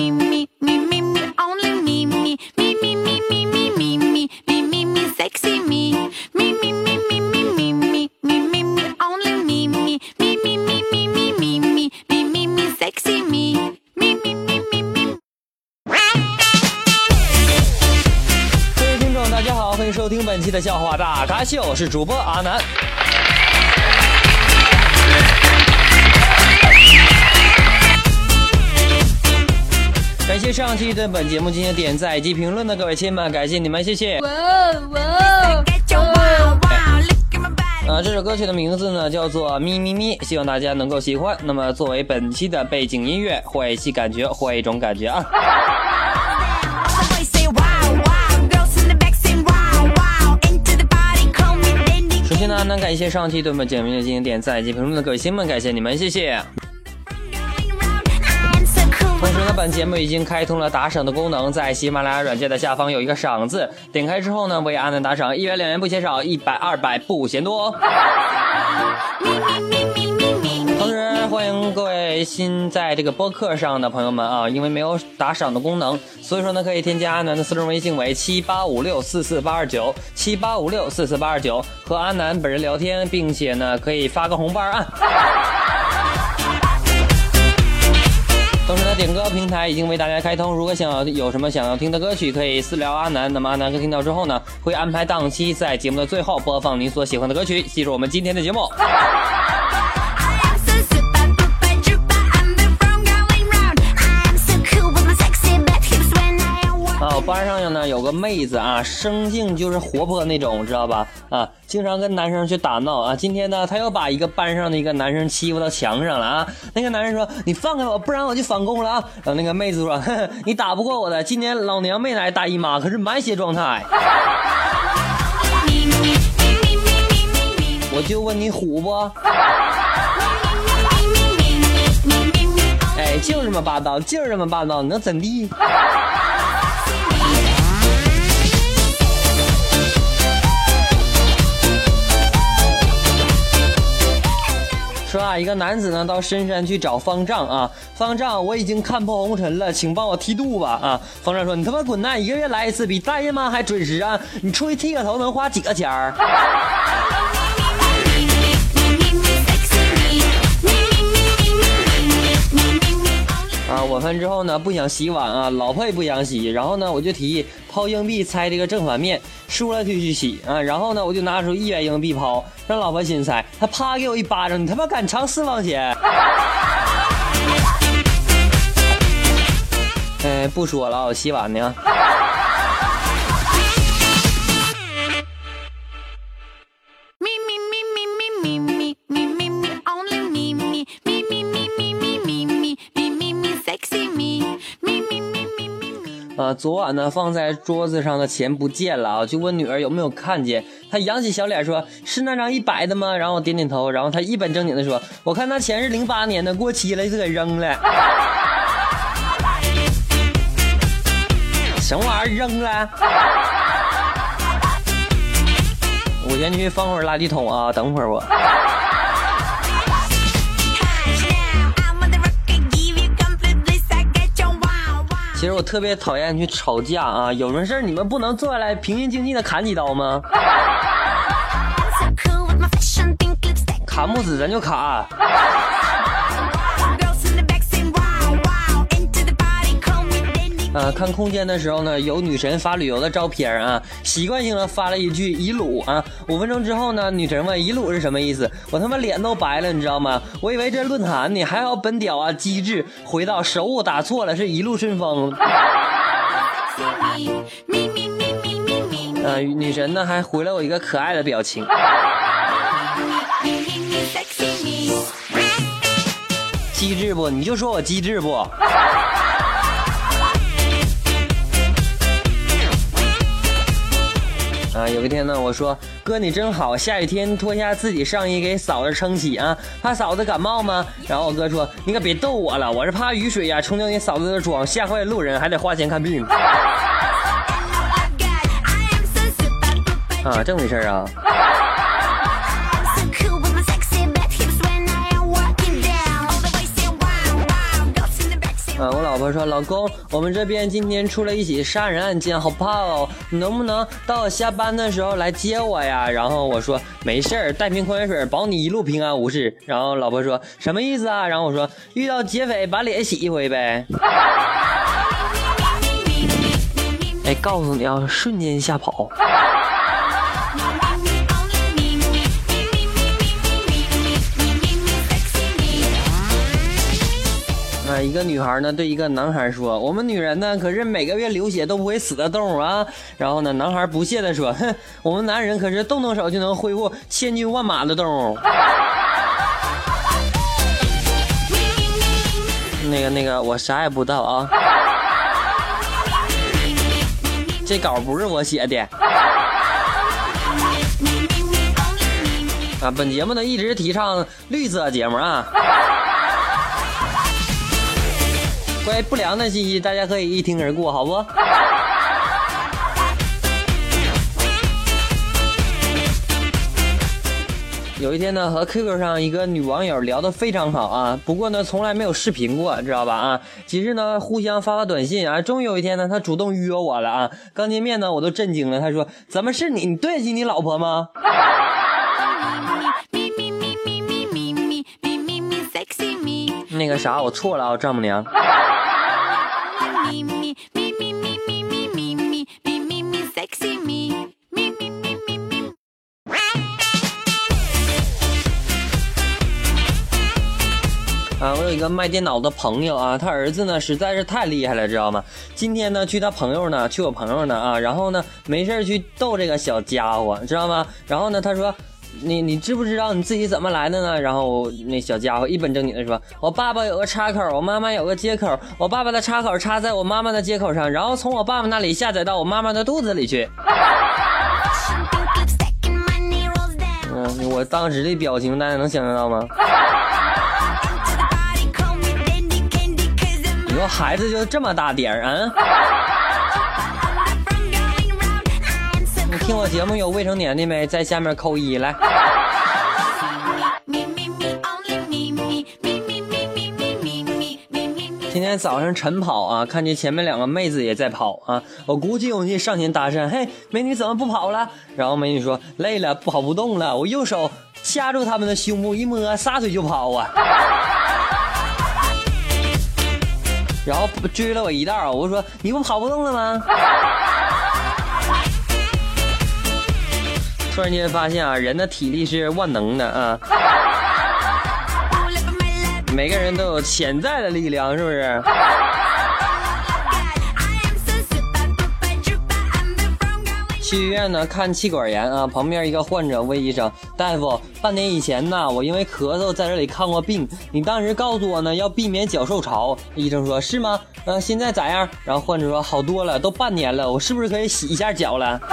me, me, me, me, me, only me, me, me, me, me, me, me, me, me, me, sexy me, me, me, me, me, me, me, me, me, me, only me, me, me, me, me, me, me, me, me, me, sexy me. 各位听众，大家好，欢迎收听本期的笑话大咖秀，我是主播阿南。谢上期对本节目进行点赞以及评论的各位亲们，感谢你们，谢谢。啊，这首歌曲的名字呢叫做《咪咪咪》，希望大家能够喜欢。那么作为本期的背景音乐，换一期感觉，换一种感觉啊。首先呢，那感谢上期对本节目进行点赞以及评论的各位亲们，感谢你们，谢谢。本节目已经开通了打赏的功能，在喜马拉雅软件的下方有一个赏字，点开之后呢，为阿南打赏，一元两元不嫌少，一百二百不嫌多。同时欢迎各位新在这个播客上的朋友们啊，因为没有打赏的功能，所以说呢，可以添加阿南的私人微信为七八五六四四八二九七八五六四四八二九，和阿南本人聊天，并且呢，可以发个红包啊。点歌平台已经为大家开通，如果想要有什么想要听的歌曲，可以私聊阿南。那么阿南哥听到之后呢，会安排档期在节目的最后播放您所喜欢的歌曲。记住我们今天的节目。班上呢有个妹子啊，生性就是活泼那种，知道吧？啊，经常跟男生去打闹啊。今天呢，她又把一个班上的一个男生欺负到墙上了啊。那个男生说：“你放开我，不然我就反攻了啊。”然后那个妹子说：“呵呵你打不过我的，今天老娘没来大姨妈，可是满血状态。我就问你虎不？哎，就这么霸道，就是这么霸道，你能怎地？说啊，一个男子呢到深山去找方丈啊，方丈，我已经看破红尘了，请帮我剃度吧啊！方丈说：“你他妈滚蛋，一个月来一次，比大爷妈还准时啊！你出去剃个头能花几个钱儿？”啊，晚饭之后呢，不想洗碗啊，老婆也不想洗，然后呢，我就提议抛硬币猜这个正反面，输了就去洗啊，然后呢，我就拿出一元硬币抛，让老婆心猜，她啪给我一巴掌，你他妈敢藏私房钱？哎，不说了啊，我洗碗呢。Me, me. 啊，昨晚呢放在桌子上的钱不见了啊，就问女儿有没有看见。她扬起小脸说：“是那张一百的吗？”然后我点点头，然后她一本正经的说：“我看那钱是零八年的，过期了就给扔了。”什么玩意儿扔了？我先去放会儿垃圾桶啊，等会儿我。其实我特别讨厌去吵架啊，有什么事儿你们不能坐下来平心静气的砍几刀吗. 砍不死咱就砍。啊，看空间的时候呢，有女神发旅游的照片啊，习惯性的发了一句一路啊。五分钟之后呢，女神问一路是什么意思，我他妈脸都白了，你知道吗？我以为这论坛呢，还好本屌啊机智，回到手误打错了，是一路顺风。啊，女神呢还回了我一个可爱的表情，机智不？你就说我机智不？啊，有一天呢，我说哥你真好，下雨天脱下自己上衣给嫂子撑起啊，怕嫂子感冒吗？然后我哥说你可别逗我了，我是怕雨水呀、冲掉你嫂子的妆，吓坏路人，还得花钱看病 啊，这么回事儿啊？我说，老公，我们这边今天出了一起杀人案件，好怕哦，你能不能到我下班的时候来接我呀？然后我说没事儿，带瓶矿泉水，保你一路平安无事。然后老婆说什么意思啊？然后我说遇到劫匪把脸洗一回呗。哎，告诉你啊，瞬间吓跑。一个女孩呢对一个男孩说：“我们女人呢可是每个月流血都不会死的动物啊。”然后呢，男孩不屑地说：“哼，我们男人可是动动手就能恢复千军万马的动物。”那个那个，我啥也不知道啊。这稿不是我写的。啊，本节目呢一直提倡绿色节目啊。关于不良的信息，大家可以一听而过，好不？有一天呢，和 QQ 上一个女网友聊得非常好啊，不过呢，从来没有视频过，知道吧？啊，几日呢，互相发发短信啊，终于有一天呢，她主动约我了啊。刚见面呢，我都震惊了。她说：“怎么是你？你对得起你老婆吗？” 那个啥，我错了啊，丈母娘。有一个卖电脑的朋友啊，他儿子呢实在是太厉害了，知道吗？今天呢去他朋友呢，去我朋友呢啊，然后呢没事去逗这个小家伙，知道吗？然后呢他说，你你知不知道你自己怎么来的呢？然后那小家伙一本正经的说，我爸爸有个插口，我妈妈有个接口，我爸爸的插口插在我妈妈的接口上，然后从我爸爸那里下载到我妈妈的肚子里去。嗯，我当时的表情大家能想象到吗？孩子就这么大点儿啊？你听我节目有未成年的没？在下面扣一来。今天早上晨跑啊，看见前面两个妹子也在跑啊，我鼓起勇气上前搭讪，嘿，美女怎么不跑了？然后美女说累了，跑不动了，我右手掐住他们的胸部一摸，撒腿就跑啊。然后追了我一道，我说你不跑不动了吗？突然间发现啊，人的体力是万能的啊，每个人都有潜在的力量，是不是？去医院呢看气管炎啊，旁边一个患者问医生：“大夫，半年以前呢，我因为咳嗽在这里看过病，你当时告诉我呢要避免脚受潮。”医生说：“是吗？呃，现在咋样？”然后患者说：“好多了，都半年了，我是不是可以洗一下脚了？”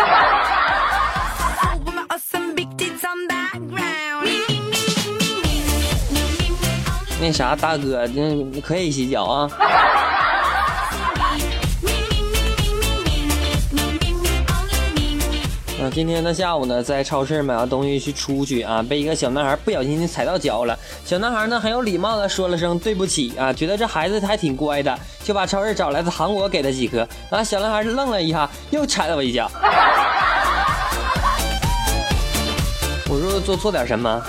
那啥，大哥，那可以洗脚啊。啊，今天的下午呢，在超市买完东西去出去啊，被一个小男孩不小心踩到脚了。小男孩呢很有礼貌的说了声对不起啊，觉得这孩子还挺乖的，就把超市找来的糖果给他几颗。啊，小男孩愣了一下，又踩了我一脚。我说做错点什么？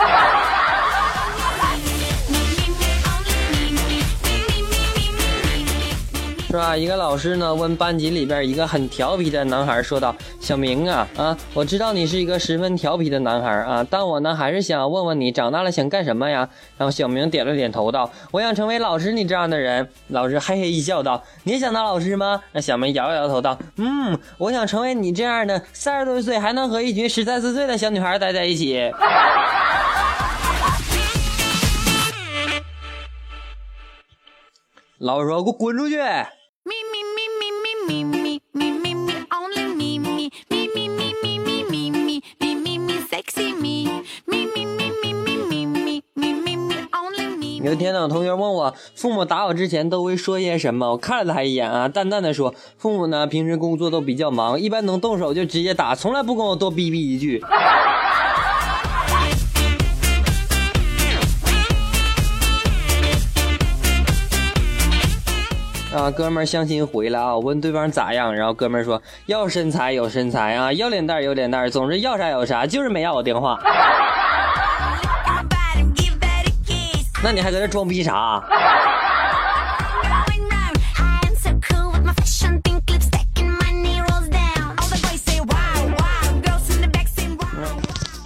是吧？一个老师呢问班级里边一个很调皮的男孩说道：“小明啊啊，我知道你是一个十分调皮的男孩啊，但我呢还是想问问你，长大了想干什么呀？”然后小明点了点头道：“我想成为老师，你这样的人。”老师嘿嘿一笑道：“你也想当老师吗？”那小明摇了摇头道：“嗯，我想成为你这样的三十多岁还能和一群十三四岁的小女孩待在一起。”老师说：“给我滚出去！”有一天呢，同学问我父母打我之前都会说些什么，我看了他一眼啊，淡淡的说：“父母呢平时工作都比较忙，一般能动手就直接打，从来不跟我多逼逼一句。”啊，哥们儿相亲回来啊，我问对方咋样，然后哥们儿说要身材有身材啊，要脸蛋有脸蛋，总之要啥有啥，就是没要我电话。那你还在这装逼啥？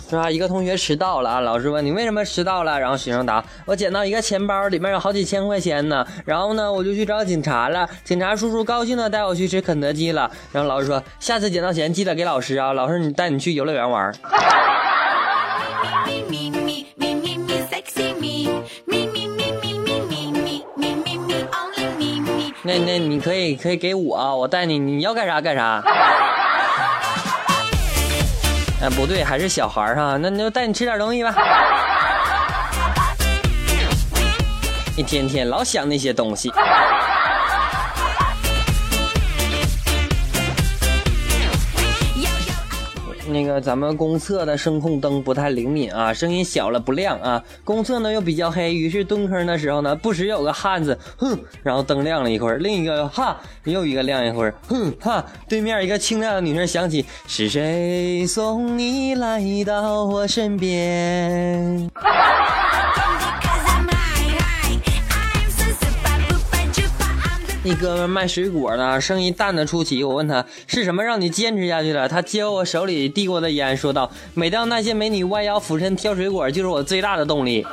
是吧？一个同学迟到了啊！老师问你为什么迟到了？然后学生答：我捡到一个钱包，里面有好几千块钱呢。然后呢，我就去找警察了。警察叔叔高兴的带我去吃肯德基了。然后老师说：下次捡到钱记得给老师啊！老师，你带你去游乐园玩。那那你可以可以给我，我带你，你要干啥干啥。哎，不对，还是小孩儿哈，那那就带你吃点东西吧。一天天老想那些东西。那个咱们公厕的声控灯不太灵敏啊，声音小了不亮啊。公厕呢又比较黑，于是蹲坑的时候呢，不时有个汉子哼，然后灯亮了一会儿，另一个哈又一个亮一会儿，哼哈，对面一个清亮的女生响起：“是谁送你来到我身边哥们卖水果呢，生意淡的出奇。我问他是什么让你坚持下去的，他接过我手里递过的烟，说道：“每当那些美女弯腰俯身挑水果，就是我最大的动力。”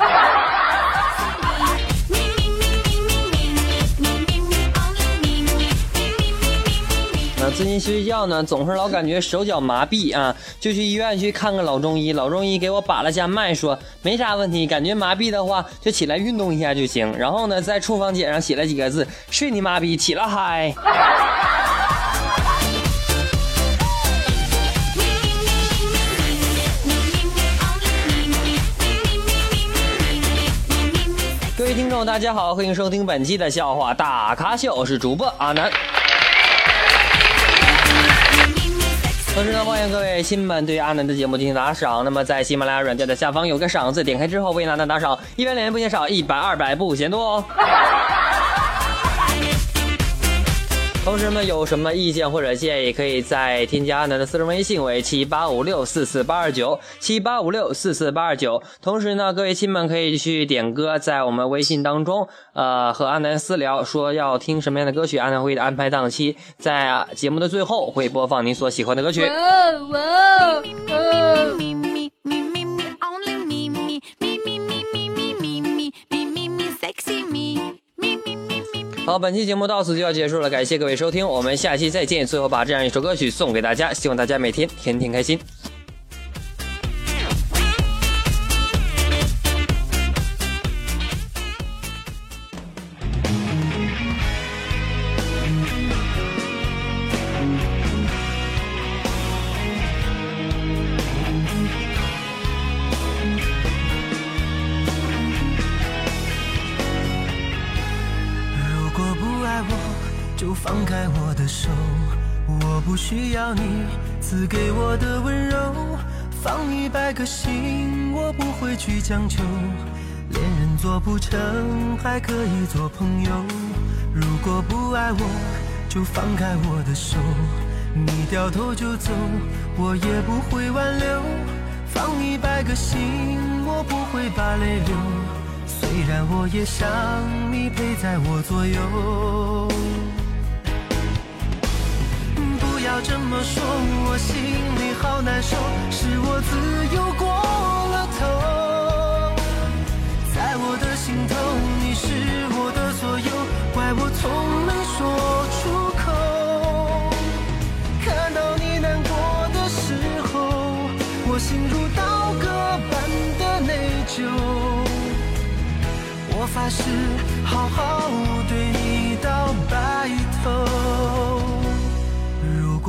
最近睡觉呢，总是老感觉手脚麻痹啊，就去医院去看个老中医。老中医给我把了下脉，说没啥问题，感觉麻痹的话就起来运动一下就行。然后呢，在处方笺上写了几个字：“睡你妈逼，起了嗨。”各位听众，大家好，欢迎收听本期的笑话大咖秀，我是主播阿南。同时呢，欢迎各位亲们对阿南的节目进行打赏。那么在喜马拉雅软件的下方有个赏字，点开之后为阿南打赏，一百两元不嫌少，一百二百不嫌多哦。同时们，有什么意见或者建议，可以在添加阿南的私人微信为七八五六四四八二九七八五六四四八二九。同时呢，各位亲们可以去点歌，在我们微信当中，呃，和阿南私聊，说要听什么样的歌曲，阿南会安排档期，在节目的最后会播放您所喜欢的歌曲。好，本期节目到此就要结束了，感谢各位收听，我们下期再见。最后把这样一首歌曲送给大家，希望大家每天天天开心。你赐给我的温柔，放一百个心，我不会去强求。恋人做不成，还可以做朋友。如果不爱我，就放开我的手。你掉头就走，我也不会挽留。放一百个心，我不会把泪流。虽然我也想你陪在我左右，不要这么说，我心里好难受，是我自由过了头。在我的心头，你是我的所有，怪我从没说出口。看到你难过的时候，我心如刀割般的内疚。我发誓好好对你到白头。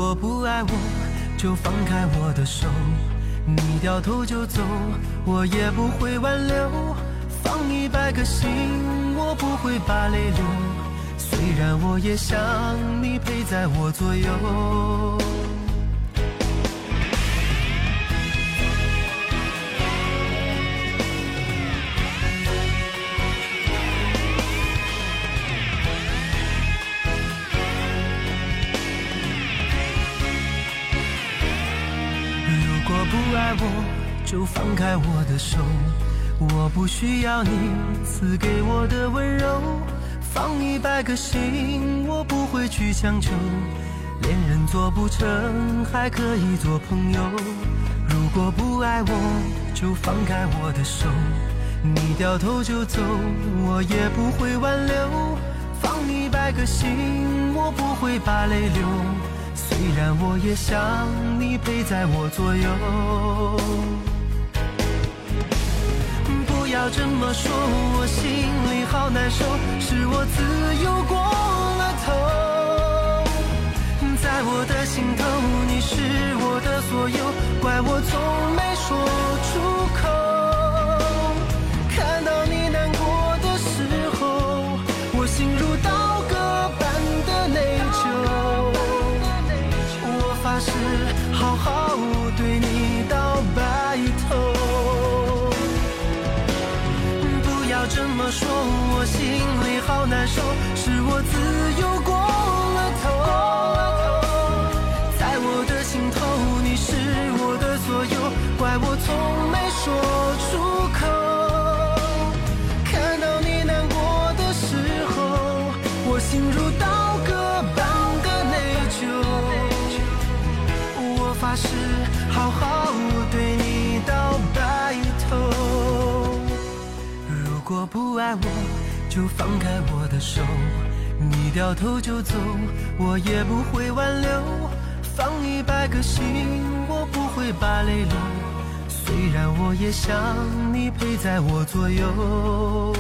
如果不爱我，就放开我的手。你掉头就走，我也不会挽留。放一百个心，我不会把泪流。虽然我也想你陪在我左右。爱我，就放开我的手。我不需要你赐给我的温柔，放一百个心，我不会去强求。恋人做不成，还可以做朋友。如果不爱我，就放开我的手。你掉头就走，我也不会挽留。放一百个心，我不会把泪流。虽然我也想你陪在我左右。不要这么说，我心里好难受，是我自由过了头。在我的心头，你是我的所有，怪我从没说出不爱我就放开我的手你掉头就走我也不会挽留。放一百个心我不会把泪流。虽然我也想你陪在我左右。